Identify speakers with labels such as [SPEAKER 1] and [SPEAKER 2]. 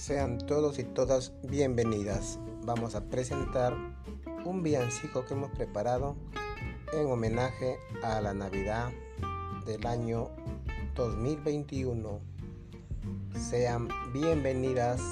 [SPEAKER 1] Sean todos y todas bienvenidas. Vamos a presentar un villancico que hemos preparado en homenaje a la Navidad del año 2021. Sean bienvenidas